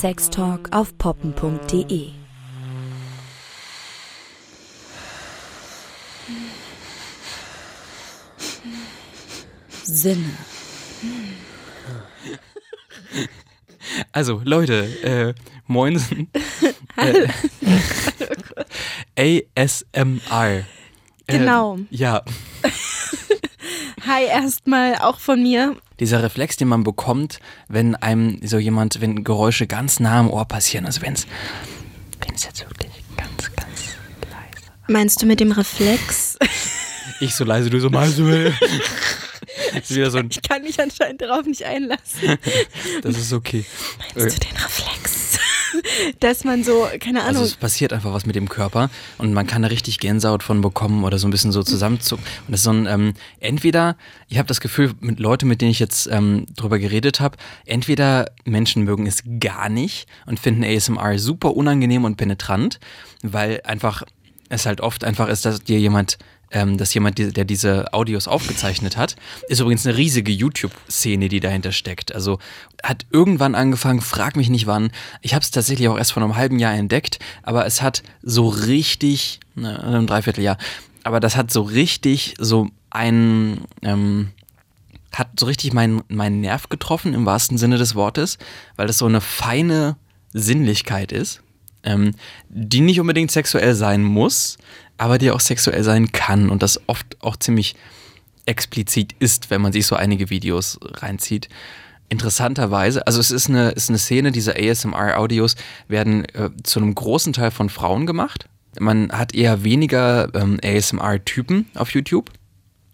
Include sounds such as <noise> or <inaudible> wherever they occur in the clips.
Sextalk auf poppen.de. Sinne. Also, Leute, äh, moin. <laughs> Äh, ASMR. Äh, Genau. Ja, <laughs> Hi erstmal auch von mir. dieser Reflex, den man bekommt, wenn einem so jemand, wenn Geräusche ganz nah am Ohr passieren, also wenn es jetzt wirklich ganz, ganz leise. Meinst du mit dem Reflex? Ich so leise, du so mal <laughs> so. Das ist wieder so ein, Ich kann mich anscheinend darauf nicht einlassen. das ist okay. Meinst du den Reflex? <laughs> Dass man so, keine Also Ahnung, es passiert einfach was mit dem Körper und man kann da richtig Gänsehaut von bekommen oder so ein bisschen so zusammenzucken. Und das ist so ein, ähm, entweder, ich habe das Gefühl, mit Leuten, mit denen ich jetzt ähm, drüber geredet habe, entweder Menschen mögen es gar nicht und finden ASMR super unangenehm und penetrant, weil einfach es halt oft einfach ist, dass dir jemand ähm, dass jemand, der diese Audios aufgezeichnet hat, ist übrigens eine riesige YouTube-Szene, die dahinter steckt. Also hat irgendwann angefangen, frag mich nicht wann. Ich habe es tatsächlich auch erst vor einem halben Jahr entdeckt, aber es hat so richtig, ne, einem Dreivierteljahr, aber das hat so richtig so ein, ähm, hat so richtig meinen, meinen Nerv getroffen im wahrsten Sinne des Wortes, weil das so eine feine Sinnlichkeit ist, ähm, die nicht unbedingt sexuell sein muss, aber die auch sexuell sein kann und das oft auch ziemlich explizit ist, wenn man sich so einige Videos reinzieht. Interessanterweise, also es ist eine, ist eine Szene, diese ASMR-Audios werden äh, zu einem großen Teil von Frauen gemacht. Man hat eher weniger ähm, ASMR-Typen auf YouTube.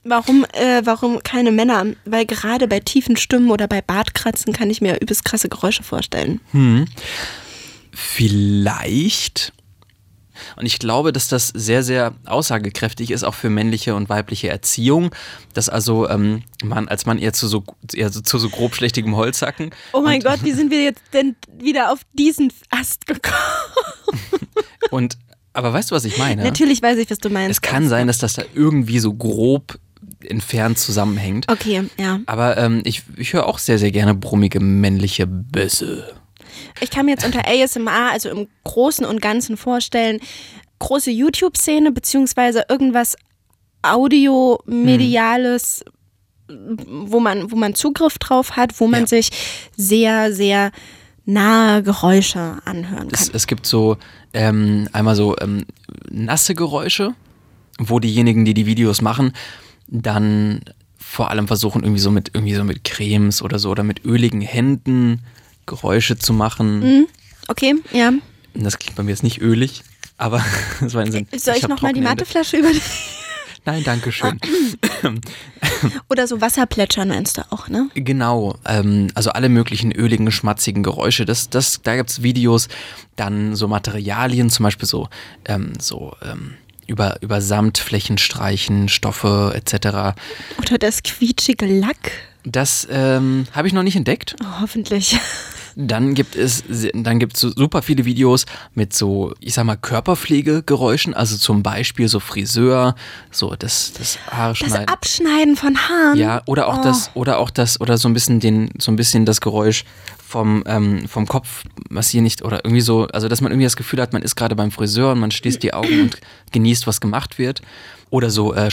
warum, äh, warum keine Männer? Weil gerade bei tiefen Stimmen oder bei Bartkratzen kann ich mir übelst krasse Geräusche vorstellen. Vielleicht. Und ich glaube, dass das sehr, sehr aussagekräftig ist, auch für männliche und weibliche Erziehung. Dass also ähm, man als Mann eher zu so, eher so, zu so grobschlächtigem Holzhacken. Oh mein Gott, wie sind wir jetzt denn wieder auf diesen Ast gekommen? <laughs> Und, aber weißt du, was ich meine? Natürlich weiß ich, was du meinst. Es kann sein, dass das da irgendwie so grob entfernt zusammenhängt. Okay, ja. Aber ähm, ich, ich höre auch sehr, sehr gerne brummige männliche Bässe. Ich kann mir jetzt unter ASMR, also im Großen und Ganzen vorstellen, große YouTube-Szene beziehungsweise irgendwas Audiomediales, wo, man, wo man Zugriff drauf hat, wo man Ja. sich sehr, sehr nahe Geräusche anhören kann. Es, es gibt so ähm, einmal so ähm, nasse Geräusche, wo diejenigen, die die Videos machen, dann vor allem versuchen irgendwie so mit irgendwie so mit Cremes oder so oder mit öligen Händen Geräusche zu machen. Okay, ja. Das klingt bei mir jetzt nicht ölig, aber <laughs> das war ein Sinn. Soll ich, hab nochmal die. Matteflasche über Nein, danke schön. Oder so Wasserplätschern meinst du auch, ne? Genau, ähm, also alle möglichen öligen, schmatzigen Geräusche. Das, das, da gibt's Videos, dann so Materialien, zum Beispiel so, ähm, so ähm, über, über Samtflächen streichen, Stoffe etc. Oder das quietschige Lack. Das ähm, habe ich noch nicht entdeckt. Oh, hoffentlich. Dann gibt es dann gibt's so super viele Videos mit so, ich sag mal, Körperpflegegeräuschen, also zum Beispiel so Friseur, so das, das Haare Das schneiden. Abschneiden von Haaren. Ja, oder auch Oh. das, oder auch das, oder so ein bisschen den, so ein bisschen das Geräusch vom, ähm, vom Kopf massieren nicht, oder irgendwie so, also dass man irgendwie das Gefühl hat, man ist gerade beim Friseur und man schließt die Augen und genießt, was gemacht wird. Oder so äh,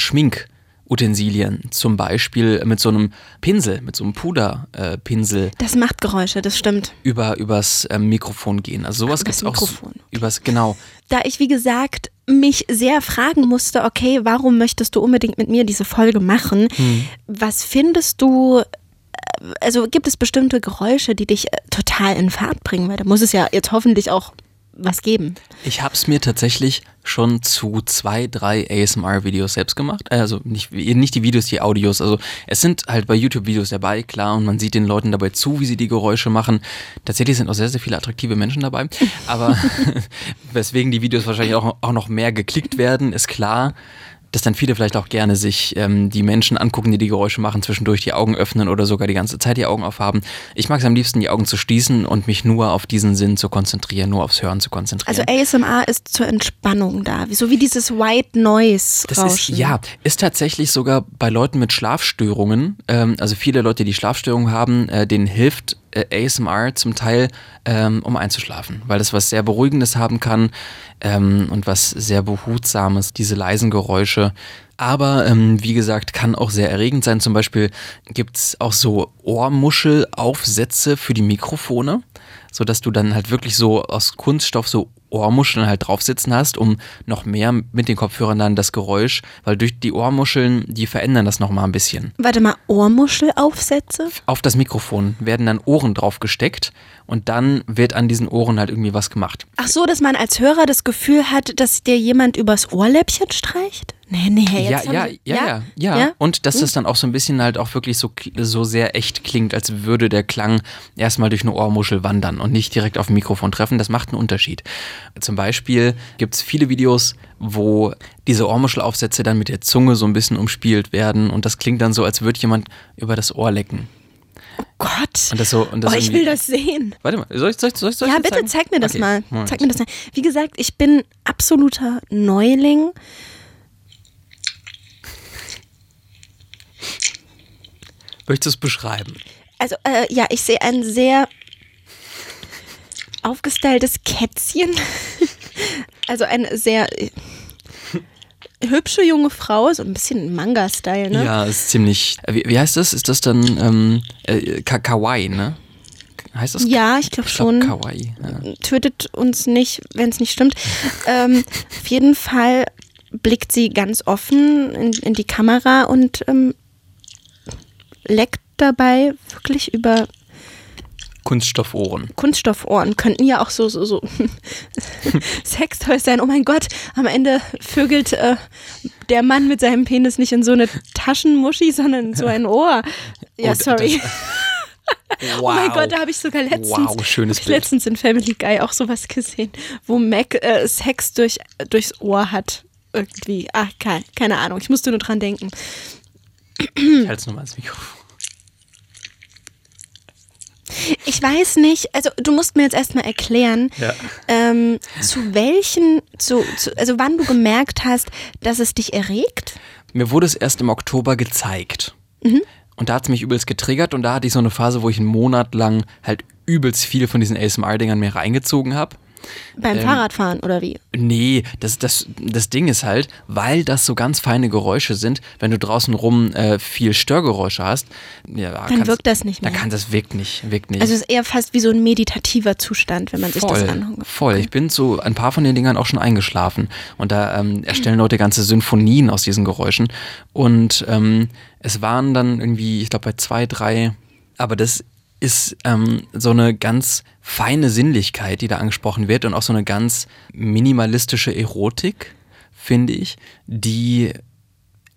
Schminkutensilien, zum Beispiel mit so einem Pinsel, mit so einem Puderpinsel äh, Das macht Geräusche, das stimmt. über, übers ähm, Mikrofon gehen. Also sowas gibt's übers auch. Übers, genau. Da ich, wie gesagt, mich sehr fragen musste, okay, warum möchtest du unbedingt mit mir diese Folge machen? Hm. Was findest du, äh, also gibt es bestimmte Geräusche, die dich äh, total in Fahrt bringen? Weil da muss es ja jetzt hoffentlich auch was geben. Ich habe es mir tatsächlich schon zu zwei, drei ASMR-Videos selbst gemacht. Äh, Also nicht, nicht die Videos, die Audios. Also es sind halt bei YouTube Videos dabei, klar, und man sieht den Leuten dabei zu, wie sie die Geräusche machen. Tatsächlich sind auch sehr, sehr viele attraktive Menschen dabei. Aber <laughs> <laughs> weswegen die Videos wahrscheinlich auch, auch noch mehr geklickt werden, ist klar. Dass dann viele vielleicht auch gerne sich ähm, die Menschen angucken, die die Geräusche machen, zwischendurch die Augen öffnen oder sogar die ganze Zeit die Augen aufhaben. Ich mag es am liebsten, die Augen zu schließen und mich nur auf diesen Sinn zu konzentrieren, nur aufs Hören zu konzentrieren. Also ASMR ist zur Entspannung da, so wie dieses White Noise Das ist, ja, ist tatsächlich sogar bei Leuten mit Schlafstörungen, ähm, also viele Leute, die Schlafstörungen haben, äh, denen hilft äh, ASMR zum Teil, ähm, um einzuschlafen, weil das was sehr Beruhigendes haben kann ähm, und was sehr Behutsames, diese leisen Geräusche. Aber ähm, wie gesagt, kann auch sehr erregend sein. Zum Beispiel gibt es auch so Ohrmuschelaufsätze für die Mikrofone, sodass du dann halt wirklich so aus Kunststoff so Ohrmuscheln halt drauf sitzen hast, um noch mehr mit den Kopfhörern dann das Geräusch, weil durch die Ohrmuscheln, die verändern das nochmal ein bisschen. Warte mal, Ohrmuschelaufsätze? Auf das Mikrofon werden dann Ohren drauf gesteckt und dann wird an diesen Ohren halt irgendwie was gemacht. Ach so, dass man als Hörer das Gefühl hat, dass dir jemand übers Ohrläppchen streicht? Nee, nee, Ja, jetzt haben ja, Sie- ja, ja, ja, Ja? Und dass das dann auch so ein bisschen halt auch wirklich so, so sehr echt klingt, als würde der Klang erstmal durch eine Ohrmuschel wandern und nicht direkt auf dem Mikrofon treffen. Das macht einen Unterschied. Zum Beispiel gibt es viele Videos, wo diese Ohrmuschelaufsätze dann mit der Zunge so ein bisschen umspielt werden und das klingt dann so, als würde jemand über das Ohr lecken. Gott. Und das so, und das oh, ich will das sehen. Warte mal, soll ich, soll ich, soll ich, Ja, bitte zeigen? zeig mir das Okay, mal. Moment. Zeig mir das mal. Wie gesagt, ich bin absoluter Neuling. Möchtest du es beschreiben? Also, äh, ja, ich sehe ein sehr aufgestyltes Kätzchen. <laughs> also eine sehr äh, hübsche junge Frau, so ein bisschen Manga-Style, ne? Ja, ist ziemlich. äh, Wie, wie heißt das? Ist das dann ähm, äh, Ka Kawaii, ne? Heißt das? Ja, ich glaube Ich glaub, schon. Kawaii. Ja. Tötet uns nicht, wenn es nicht stimmt. <laughs> ähm, auf jeden Fall blickt sie ganz offen in, in die Kamera und ähm, leckt dabei wirklich über Kunststoffohren. Kunststoffohren. Könnten ja auch so, so, so <laughs> Sextoys sein. Oh mein Gott, am Ende vögelt äh, der Mann mit seinem Penis nicht in so eine Taschenmuschi, sondern in so ein Ohr. <laughs> Ja, Oh, sorry. Wow. <laughs> Oh mein Gott, da habe ich sogar letztens, Wow, schönes ich Bild. letztens in Family Guy auch sowas gesehen, wo Mac äh, Sex durch, durchs Ohr hat. Irgendwie. Ach, keine, keine Ahnung. Ich musste nur dran denken. Ich halte es nochmal ins Mikrofon. Ich weiß nicht, also du musst mir jetzt erstmal erklären, Ja. ähm, zu welchen, zu, zu, also wann du gemerkt hast, dass es dich erregt. Mir wurde es erst im Oktober gezeigt. Mhm. Und da hat es mich übelst getriggert und da hatte ich so eine Phase, wo ich einen Monat lang halt übelst viel von diesen ASMR-Dingern mir reingezogen habe. Beim Ähm, Fahrradfahren oder wie? Nee, das, das, das Ding ist halt, weil das so ganz feine Geräusche sind, wenn du draußen rum äh, viel Störgeräusche hast, ja, Dann wirkt das nicht mehr. Dann kann das wirkt nicht, wirkt nicht. Also es ist eher fast wie so ein meditativer Zustand, wenn man sich das anhört. voll. Ich bin zu ein paar von den Dingern auch schon eingeschlafen und da ähm, erstellen Leute ganze Symphonien aus diesen Geräuschen und ähm, es waren dann irgendwie, ich glaube bei zwei, drei, aber das ist ähm, so eine ganz feine Sinnlichkeit, die da angesprochen wird und auch so eine ganz minimalistische Erotik, finde ich, die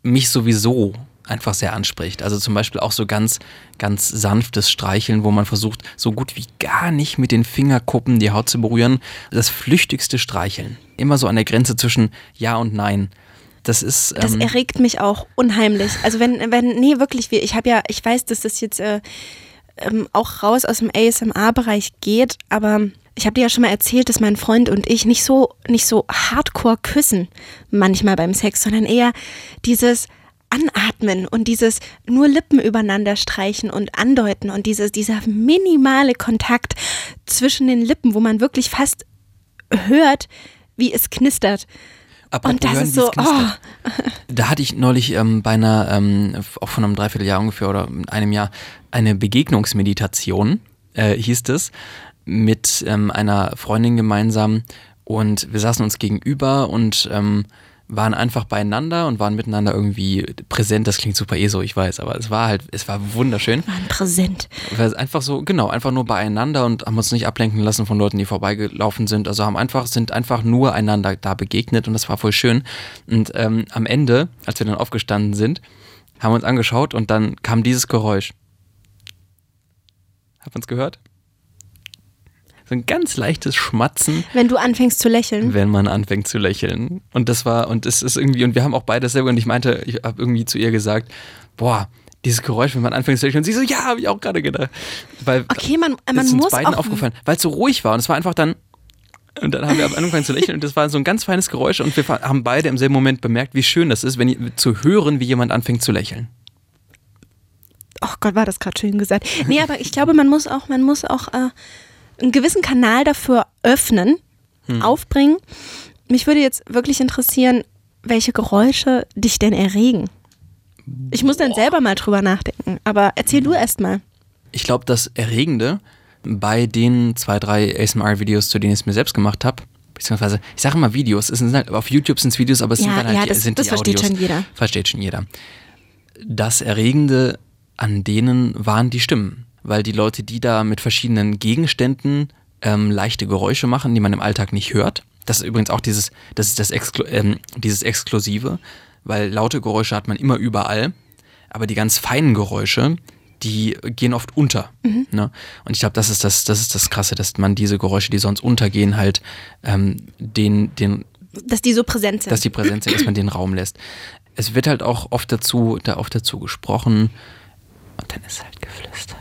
mich sowieso einfach sehr anspricht. Also zum Beispiel auch so ganz, ganz sanftes Streicheln, wo man versucht, so gut wie gar nicht mit den Fingerkuppen die Haut zu berühren. Das flüchtigste Streicheln. Immer so an der Grenze zwischen Ja und Nein. Das ist. Das ähm, erregt mich auch unheimlich. Also wenn, wenn, nee, wirklich, wir- ich habe ja, ich weiß, dass das jetzt äh, ähm, auch raus aus dem ASMR-Bereich geht, aber ich habe dir ja schon mal erzählt, dass mein Freund und ich nicht so, nicht so hardcore küssen manchmal beim Sex, sondern eher dieses Anatmen und dieses nur Lippen übereinander streichen und andeuten und dieses, dieser minimale Kontakt zwischen den Lippen, wo man wirklich fast hört, wie es knistert. Apropos Und das hören, ist so, oh, Da hatte ich neulich ähm, bei einer, ähm, auch von einem Dreivierteljahr ungefähr oder einem Jahr, eine Begegnungsmeditation, äh, hieß es, mit ähm, einer Freundin gemeinsam. Und wir saßen uns gegenüber und ähm, waren einfach beieinander und waren miteinander irgendwie präsent. Das klingt super eh so, ich weiß, aber es war halt, es war wunderschön. war ein Präsent. Weil es einfach so, genau, einfach nur beieinander und haben uns nicht ablenken lassen von Leuten, die vorbeigelaufen sind. Also haben einfach, sind einfach nur einander da begegnet und das war voll schön. Und ähm, am Ende, als wir dann aufgestanden sind, haben wir uns angeschaut und dann kam dieses Geräusch. Hat man es gehört? So ein ganz leichtes Schmatzen, Wenn du anfängst zu lächeln. wenn man anfängt zu lächeln. Und das war, und es ist irgendwie, und wir haben auch beide dasselbe, und ich meinte, ich habe irgendwie zu ihr gesagt, boah, dieses Geräusch, wenn man anfängt zu lächeln, und sie so, ja, habe ich auch gerade gedacht. Weil, Okay, man, das man ist uns muss beiden aufgefallen, weil es so ruhig war und es war einfach dann. Und dann haben wir angefangen zu lächeln und das war so ein ganz feines Geräusch und wir haben beide im selben Moment bemerkt, wie schön das ist, wenn zu hören, wie jemand anfängt zu lächeln. Oh Gott, war das gerade schön gesagt. Nee, aber ich glaube, man muss auch, man muss auch äh, einen gewissen Kanal dafür öffnen, Hm. aufbringen. Mich würde jetzt wirklich interessieren, welche Geräusche dich denn erregen. Ich muss dann selber mal drüber nachdenken, aber erzähl du erst mal. Ich glaube, das Erregende bei den zwei, drei ASMR-Videos, zu denen ich es mir selbst gemacht habe, beziehungsweise, ich sage immer Videos, es sind halt, auf YouTube sind es Videos, aber es sind Ja, dann halt ja, die, das- sind das die versteht Audios. schon jeder. Versteht schon jeder. Das Erregende an denen waren die Stimmen, weil die Leute, die da mit verschiedenen Gegenständen ähm, leichte Geräusche machen, die man im Alltag nicht hört. Das ist übrigens auch dieses, das ist das Exklu ähm, dieses Exklusive, weil laute Geräusche hat man immer überall, aber die ganz feinen Geräusche, die gehen oft unter. Ne? Und ich glaube, das ist das, das ist das Krasse, dass man diese Geräusche, die sonst untergehen, halt ähm, den, den Dass die so präsent sind. dass die präsent sind, dass man den Raum lässt. Es wird halt auch oft dazu, da oft dazu gesprochen und dann ist halt geflüstert.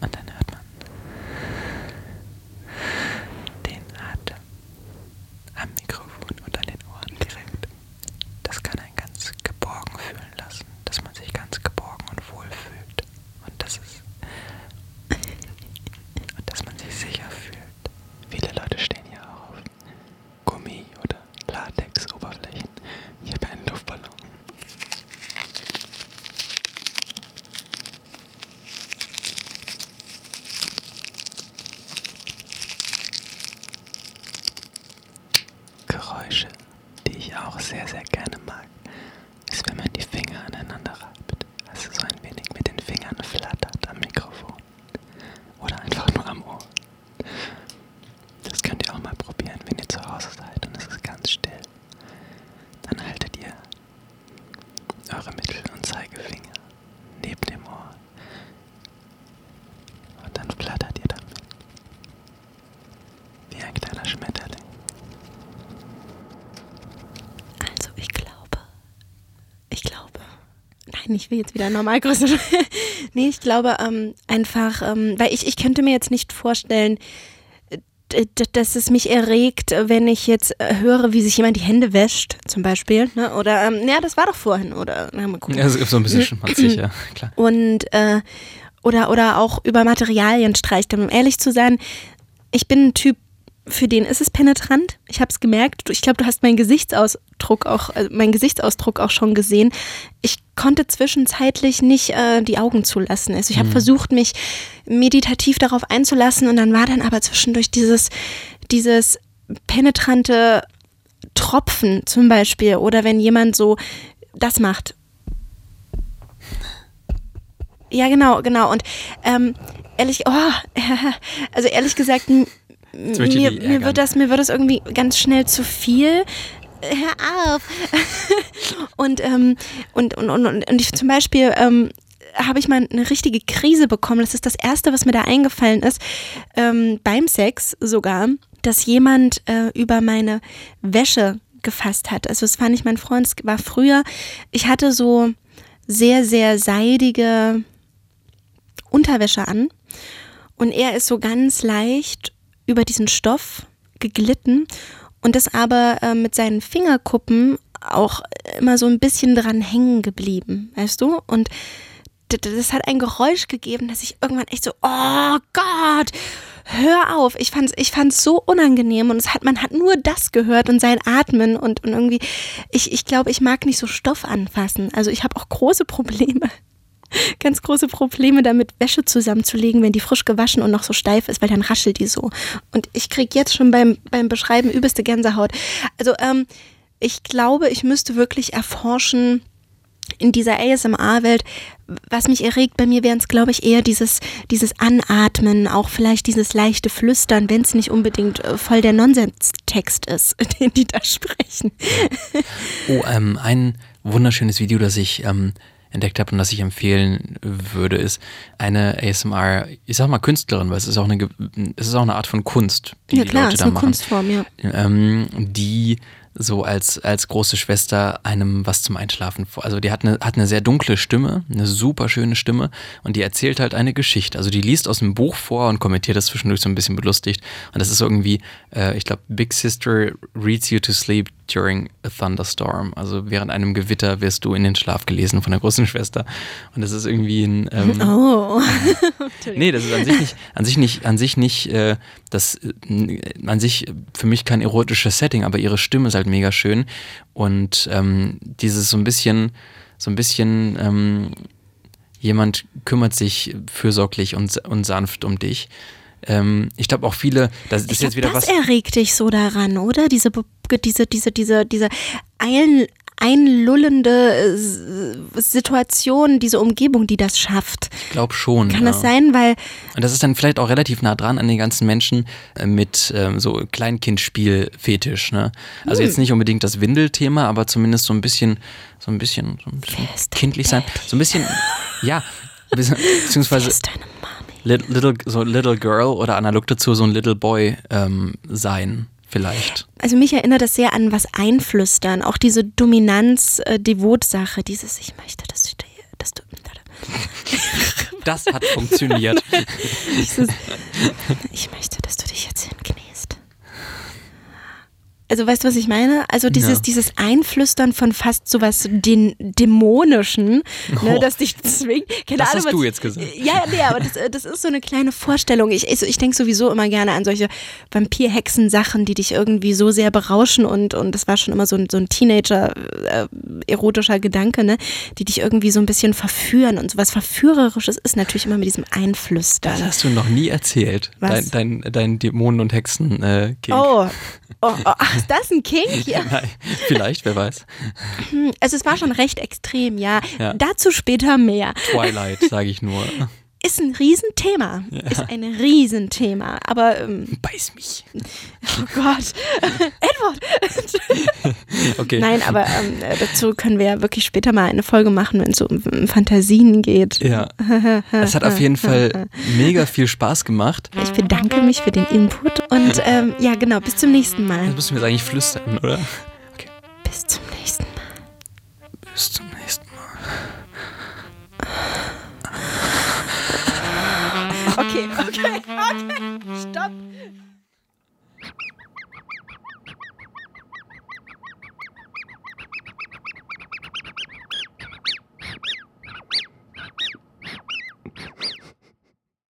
Und dann hört man den Atem am Mikrofon und an den Ohren direkt. Das kann einen ganz geborgen fühlen lassen, dass man sich ganz geborgen und wohl fühlt. Und das ist und dass man sich sicher fühlt. Viele Leute stehen ja auch auf Gummi- oder Latex-Oberflächen. Ich habe einen Luftballon. Geräusche, die ich auch sehr, sehr gerne mag, ist, wenn man die Finger aneinander reibt. Also so ein wenig mit den Fingern flattert am Mikrofon. Oder einfach nur am Ohr. Das könnt ihr auch mal probieren, wenn ihr zu Hause seid und es ist ganz still. Dann haltet ihr eure Mittel- und Zeigefinger neben dem Ohr. Und dann flattert ihr damit. Wie ein kleiner Schmetterling. Also ich glaube, ich glaube, nein, ich will jetzt wieder Normalgröße. <laughs> nee, ich glaube ähm, einfach, ähm, weil ich, ich könnte mir jetzt nicht vorstellen, d- dass es mich erregt, wenn ich jetzt äh, höre, wie sich jemand die Hände wäscht, zum Beispiel. Ne? Oder, ähm, ja, das war doch vorhin. Oder, na, mal gucken. Ja, es gibt so ein bisschen schmutzig, ja, <clears throat> klar. und äh, oder, oder auch über Materialien streicht. Um ehrlich zu sein, ich bin ein Typ, für den ist es penetrant. Ich habe es gemerkt. Ich glaube, du hast meinen Gesichtsausdruck auch, äh, meinen Gesichtsausdruck auch schon gesehen. Ich konnte zwischenzeitlich nicht äh, die Augen zulassen. Also ich habe versucht, mich meditativ darauf einzulassen und dann war dann aber zwischendurch dieses, dieses penetrante Tropfen zum Beispiel oder wenn jemand so das macht. Ja, genau, genau. Und ähm, ehrlich, oh, <laughs> also ehrlich gesagt, mir, mir wird das, mir wird das irgendwie ganz schnell zu viel. Hör auf. <laughs> und, ähm, und, und, und, und ich zum Beispiel ähm, habe ich mal eine richtige Krise bekommen. Das ist das Erste, was mir da eingefallen ist, ähm, beim Sex sogar, dass jemand äh, über meine Wäsche gefasst hat. Also es war nicht mein Freund, es war früher. Ich hatte so sehr, sehr seidige Unterwäsche an und er ist so ganz leicht über diesen Stoff geglitten und ist aber äh, mit seinen Fingerkuppen auch immer so ein bisschen dran hängen geblieben, weißt du? Und das hat ein Geräusch gegeben, dass ich irgendwann echt so, oh Gott, hör auf. Ich fand's, ich fand's so unangenehm und es hat, man hat nur das gehört und sein Atmen und, und irgendwie, ich, ich glaube, ich mag nicht so Stoff anfassen. Also ich habe auch große Probleme <laughs> ganz große Probleme damit, Wäsche zusammenzulegen, wenn die frisch gewaschen und noch so steif ist, weil dann raschelt die so. Und ich kriege jetzt schon beim, beim Beschreiben übelste Gänsehaut. Also ähm, ich glaube, ich müsste wirklich erforschen in dieser ASMR-Welt, was mich erregt. Bei mir wären es, glaube ich, eher dieses, dieses Anatmen, auch vielleicht dieses leichte Flüstern, wenn es nicht unbedingt äh, voll der Nonsens-Text ist, <laughs> den die da sprechen. Oh, ähm, ein wunderschönes Video, das ich ähm, entdeckt habe und das ich empfehlen würde, ist eine ASMR, ich sag mal Künstlerin, weil es ist auch eine, es ist auch eine Art von Kunst, die ja die klar, Leute ist da eine machen. Kunstform, ja. ähm, die so als, als große Schwester einem was zum Einschlafen vor. Also die hat eine, hat eine sehr dunkle Stimme, eine super schöne Stimme und die erzählt halt eine Geschichte. Also die liest aus dem Buch vor und kommentiert das zwischendurch so ein bisschen belustigt. Und das ist irgendwie, äh, ich glaube, Big Sister reads you to sleep during a thunderstorm. Also während einem Gewitter wirst du in den Schlaf gelesen von der großen <laughs> Schwester. Und das ist irgendwie ein. Ähm, <laughs> Oh. <laughs> nee, das ist an sich nicht, an sich nicht, an sich nicht, äh, das, äh, an sich für mich kein erotisches Setting, aber ihre Stimme ist halt mega schön. Und ähm, dieses so ein bisschen, so ein bisschen, ähm, jemand kümmert sich fürsorglich und, und sanft um dich. Ähm, ich glaube auch viele, das, das ist jetzt wieder das was. erregt dich so daran, oder? Diese, diese, diese, diese, diese ein, einlullende äh, Situation, diese Umgebung, die das schafft. Ich glaube schon. Kann ja. das sein? Weil Und das ist dann vielleicht auch relativ nah dran an den ganzen Menschen äh, mit ähm, so Kleinkindspiel-Fetisch. Ne? Also Hm. jetzt nicht unbedingt das Windelthema, aber zumindest so ein bisschen, so ein bisschen, so ein bisschen kindlich sein. So ein bisschen, ja, beziehungsweise ist deine. Little, little, so Little Girl oder analog dazu so ein Little Boy ähm, sein, vielleicht. Also mich erinnert das sehr an was einflüstern, auch diese Dominanz-Devot-Sache, dieses Ich möchte, dass du, dass du Das hat funktioniert. <laughs> dieses, ich möchte, dass du dich jetzt hinkniest. Also weißt du, was ich meine? Also dieses, Ja. dieses Einflüstern von fast sowas den Dämonischen, ne, Oh. das dich zwingt. Keine Das Ahnung, hast was, du jetzt gesagt. Ja, nee, aber das, äh, das ist so eine kleine Vorstellung. Ich, ich, ich denke sowieso immer gerne an solche Vampir-Hexen-Sachen, die dich irgendwie so sehr berauschen und, und das war schon immer so ein, so ein Teenager-erotischer Gedanke, ne, die dich irgendwie so ein bisschen verführen und sowas Verführerisches ist natürlich immer mit diesem Einflüstern. Das hast du noch nie erzählt. Was? Dein, dein, dein Dämonen- und Hexen äh. Oh, oh, oh, ach, ist das ein Kink? <laughs> Ja. Nein, vielleicht, wer weiß. Also es war schon recht extrem, ja. Ja. Dazu später mehr. Twilight, sage ich nur. Ist ein Riesenthema. Ist ein Riesenthema. Aber, ähm, Beiß mich. <laughs> oh Gott. <laughs> Edward. <laughs> Okay. Nein, aber ähm, äh, dazu können wir ja wirklich später mal eine Folge machen, wenn es so um, um Fantasien geht. Ja. Es hat auf jeden Fall mega viel Spaß gemacht. Ich bedanke mich für den Input und ähm, ja, genau, bis zum nächsten Mal. Jetzt müssen wir jetzt eigentlich flüstern, oder? Okay, <laughs> okay. Stopp.